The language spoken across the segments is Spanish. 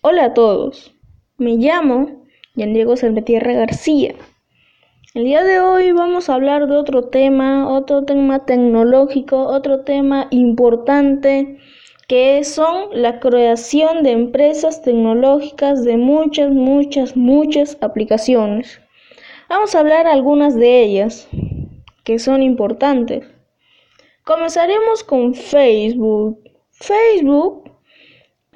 Hola a todos, me llamo Yan Diego Salvatierra García. El día de hoy vamos a hablar de otro tema, otro tema tecnológico, otro tema importante que son la creación de empresas tecnológicas de muchas, muchas, muchas aplicaciones. Vamos a hablar algunas de ellas que son importantes. Comenzaremos con Facebook. Facebook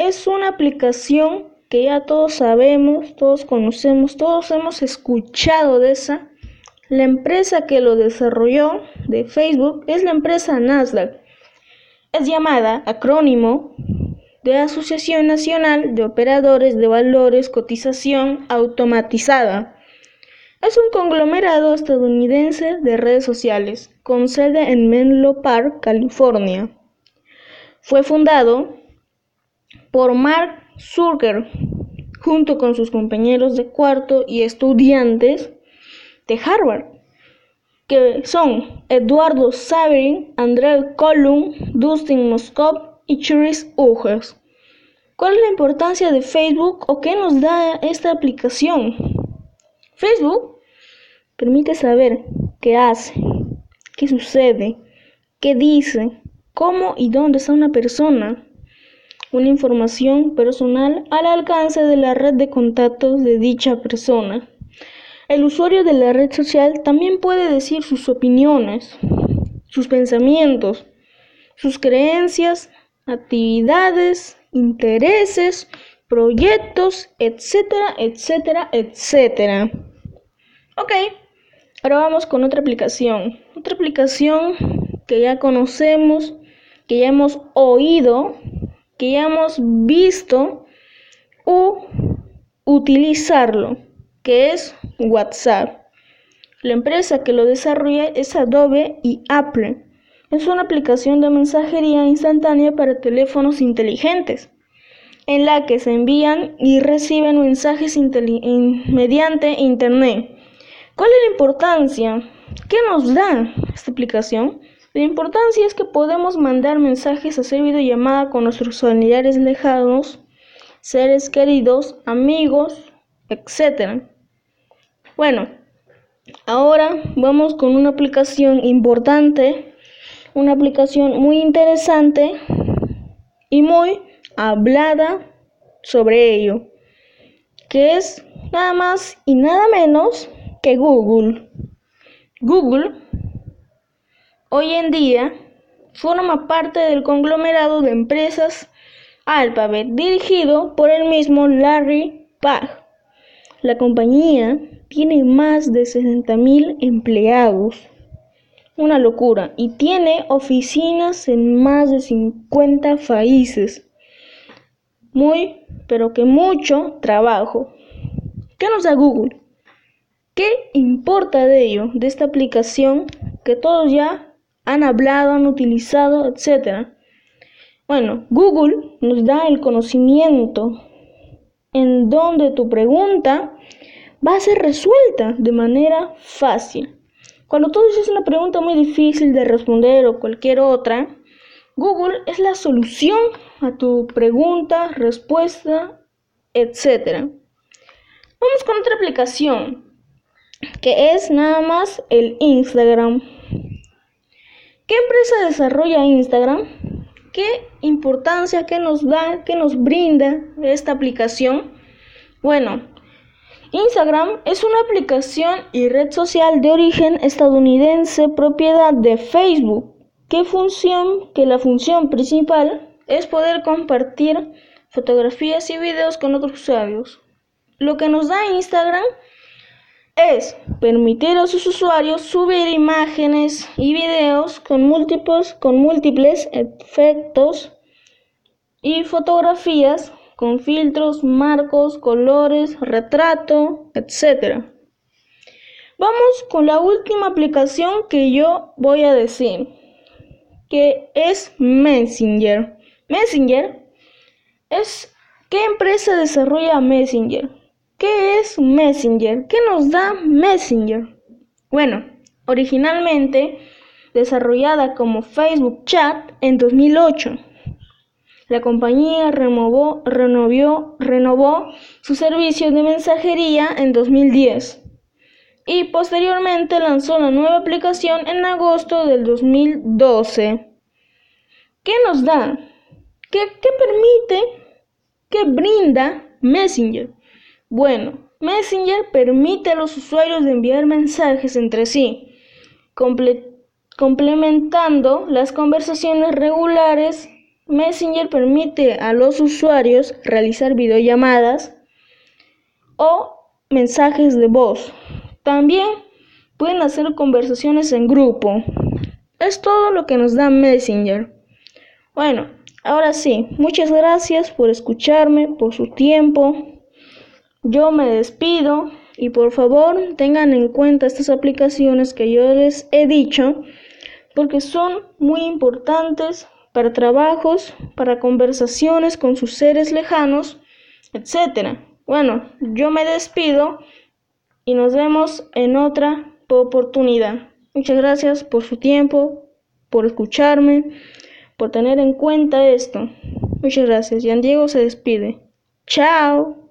es una aplicación que ya todos sabemos, todos conocemos, todos hemos escuchado de esa. La empresa que lo desarrolló de Facebook es la empresa Nasdaq. Es llamada acrónimo de Asociación Nacional de Operadores de Valores Cotización Automatizada. Es un conglomerado estadounidense de redes sociales con sede en Menlo Park, California. Fue fundado por Mark Zuckerberg junto con sus compañeros de cuarto y estudiantes de Harvard, que son Eduardo Saverin, André Colum, Dustin Moscov y Chris Ugers. ¿Cuál es la importancia de Facebook o qué nos da esta aplicación? Facebook permite saber qué hace, qué sucede, qué dice, cómo y dónde está una persona. Una información personal al alcance de la red de contactos de dicha persona. El usuario de la red social también puede decir sus opiniones, sus pensamientos, sus creencias, actividades, intereses, proyectos, etcétera, etcétera, etcétera. Ok, ahora vamos con otra aplicación. Otra aplicación que ya conocemos, que ya hemos oído, que ya hemos visto u utilizarlo, que es WhatsApp. La empresa que lo desarrolla es Adobe y Apple. Es una aplicación de mensajería instantánea para teléfonos inteligentes, en la que se envían y reciben mensajes mediante Internet. ¿Cuál es la importancia? ¿Qué nos da esta aplicación? La importancia es que podemos mandar mensajes, hacer videollamada con nuestros familiares lejanos, seres queridos, amigos, etc. Bueno, ahora vamos con una aplicación importante, una aplicación muy interesante y muy hablada sobre ello, que es nada más y nada menos que Google. Google hoy en día forma parte del conglomerado de empresas Alphabet dirigido por el mismo Larry Page. La compañía tiene más de 60.000 empleados. Una locura. Y tiene oficinas en más de 50 países. Muy, pero que mucho trabajo. ¿Qué nos da Google? ¿Qué importa de ello, de esta aplicación que todos ya han hablado, han utilizado, etc. Bueno, Google nos da el conocimiento en donde tu pregunta va a ser resuelta de manera fácil. Cuando tú dices una pregunta muy difícil de responder o cualquier otra, Google es la solución a tu pregunta, respuesta, etc. Vamos con otra aplicación que es nada más el Instagram. ¿Qué empresa desarrolla Instagram? ¿Qué importancia, qué nos da, qué nos brinda esta aplicación? Bueno, Instagram es una aplicación y red social de origen estadounidense propiedad de Facebook, ¿Qué función, que la función principal es poder compartir fotografías y videos con otros usuarios. Lo que nos da Instagram es permitir a sus usuarios subir imágenes y videos con múltiples, con múltiples efectos y fotografías con filtros, marcos, colores, retrato, etc. Vamos con la última aplicación que yo voy a decir, que es Messenger. Messenger es ¿qué empresa desarrolla Messenger? ¿Qué es Messenger? ¿Qué nos da Messenger? Bueno, originalmente desarrollada como Facebook Chat en 2008. la compañía renovó, renovó, renovó su servicio de mensajería en 2010 y posteriormente lanzó la nueva aplicación en agosto del 2012. ¿Qué nos da? ¿Qué, qué permite? ¿Qué brinda Messenger? Bueno, Messenger permite a los usuarios enviar mensajes entre sí, complementando las conversaciones regulares. Messenger permite a los usuarios realizar videollamadas o mensajes de voz. También pueden hacer conversaciones en grupo. Es todo lo que nos da Messenger. Bueno, ahora sí, muchas gracias por escucharme, por su tiempo. Yo me despido y por favor tengan en cuenta estas aplicaciones que yo les he dicho porque son muy importantes para trabajos, para conversaciones con sus seres lejanos, etc. Bueno, yo me despido y nos vemos en otra oportunidad. Muchas gracias por su tiempo, por escucharme, por tener en cuenta esto. Muchas gracias. Jan Diego se despide. Chao.